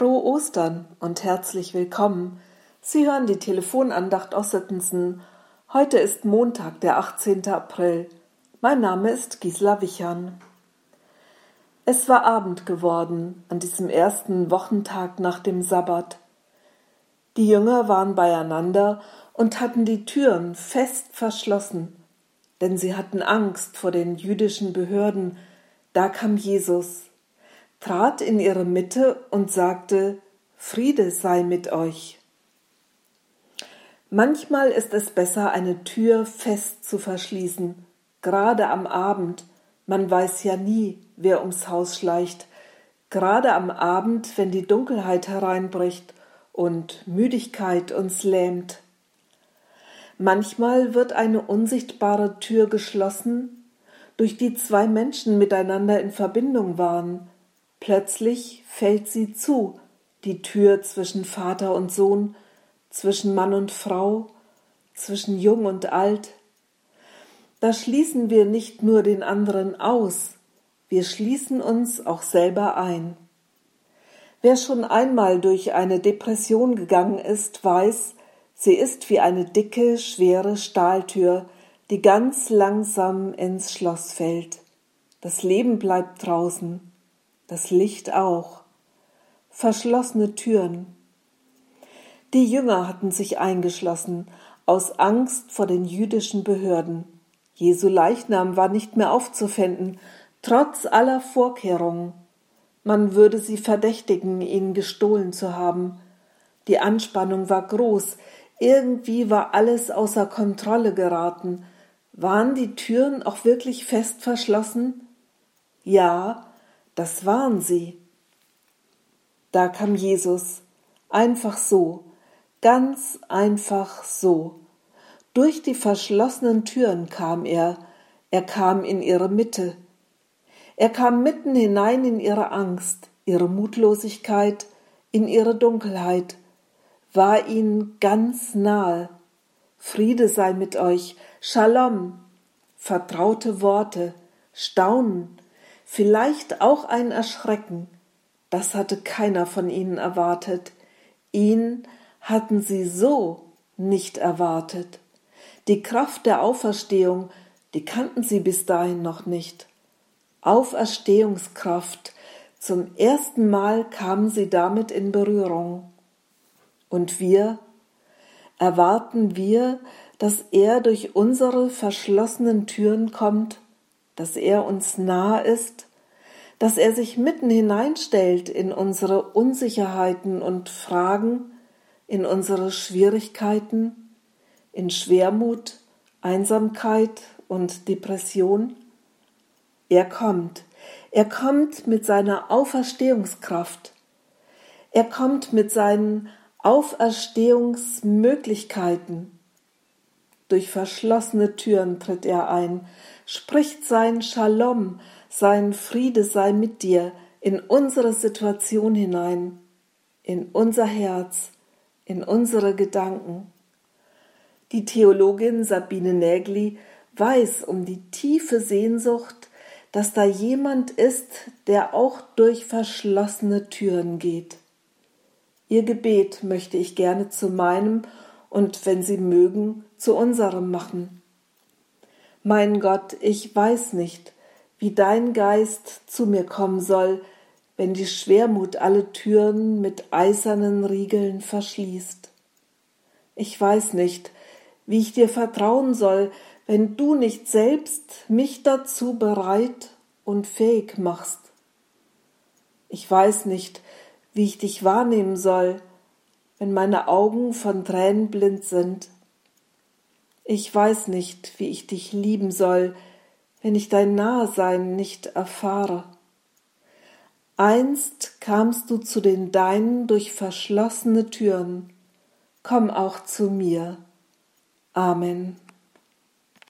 Frohe Ostern und herzlich willkommen. Sie hören die Telefonandacht aus Sittensen. Heute ist Montag, der 18. April. Mein Name ist Gisela Wichern. Es war Abend geworden an diesem ersten Wochentag nach dem Sabbat. Die Jünger waren beieinander und hatten die Türen fest verschlossen, denn sie hatten Angst vor den jüdischen Behörden. Da kam Jesus trat in ihre Mitte und sagte, Friede sei mit euch. Manchmal ist es besser, eine Tür fest zu verschließen, gerade am Abend, man weiß ja nie, wer ums Haus schleicht, gerade am Abend, wenn die Dunkelheit hereinbricht und Müdigkeit uns lähmt. Manchmal wird eine unsichtbare Tür geschlossen, durch die zwei Menschen miteinander in Verbindung waren, Plötzlich fällt sie zu, die Tür zwischen Vater und Sohn, zwischen Mann und Frau, zwischen Jung und Alt. Da schließen wir nicht nur den anderen aus, wir schließen uns auch selber ein. Wer schon einmal durch eine Depression gegangen ist, weiß, sie ist wie eine dicke, schwere Stahltür, die ganz langsam ins Schloss fällt. Das Leben bleibt draußen das Licht auch, verschlossene Türen. Die Jünger hatten sich eingeschlossen, aus Angst vor den jüdischen Behörden. Jesu Leichnam war nicht mehr aufzufinden, trotz aller Vorkehrungen. Man würde sie verdächtigen, ihn gestohlen zu haben. Die Anspannung war groß, irgendwie war alles außer Kontrolle geraten. Waren die Türen auch wirklich fest verschlossen? Ja, das waren sie. Da kam Jesus, einfach so, ganz einfach so. Durch die verschlossenen Türen kam er, er kam in ihre Mitte. Er kam mitten hinein in ihre Angst, ihre Mutlosigkeit, in ihre Dunkelheit, war ihnen ganz nahe. Friede sei mit euch, Shalom, vertraute Worte, Staunen, vielleicht auch ein Erschrecken, das hatte keiner von ihnen erwartet. Ihn hatten sie so nicht erwartet. Die Kraft der Auferstehung, die kannten sie bis dahin noch nicht. Auferstehungskraft, zum ersten Mal kamen sie damit in Berührung. Und wir, erwarten wir, dass er durch unsere verschlossenen Türen kommt? Dass er uns nahe ist, dass er sich mitten hineinstellt in unsere Unsicherheiten und Fragen, in unsere Schwierigkeiten, in Schwermut, Einsamkeit und Depression. Er kommt, er kommt mit seiner Auferstehungskraft, er kommt mit seinen Auferstehungsmöglichkeiten. Durch verschlossene Türen tritt er ein, spricht sein Shalom, sein Friede sei mit dir in unsere Situation hinein, in unser Herz, in unsere Gedanken. Die Theologin Sabine Nägli weiß um die tiefe Sehnsucht, dass da jemand ist, der auch durch verschlossene Türen geht. Ihr Gebet möchte ich gerne zu meinem und, wenn Sie mögen, zu unserem machen. Mein Gott, ich weiß nicht, wie dein Geist zu mir kommen soll, wenn die Schwermut alle Türen mit eisernen Riegeln verschließt. Ich weiß nicht, wie ich dir vertrauen soll, wenn du nicht selbst mich dazu bereit und fähig machst. Ich weiß nicht, wie ich dich wahrnehmen soll, wenn meine Augen von Tränen blind sind. Ich weiß nicht, wie ich dich lieben soll, wenn ich dein Nahesein nicht erfahre. Einst kamst du zu den Deinen durch verschlossene Türen, komm auch zu mir. Amen.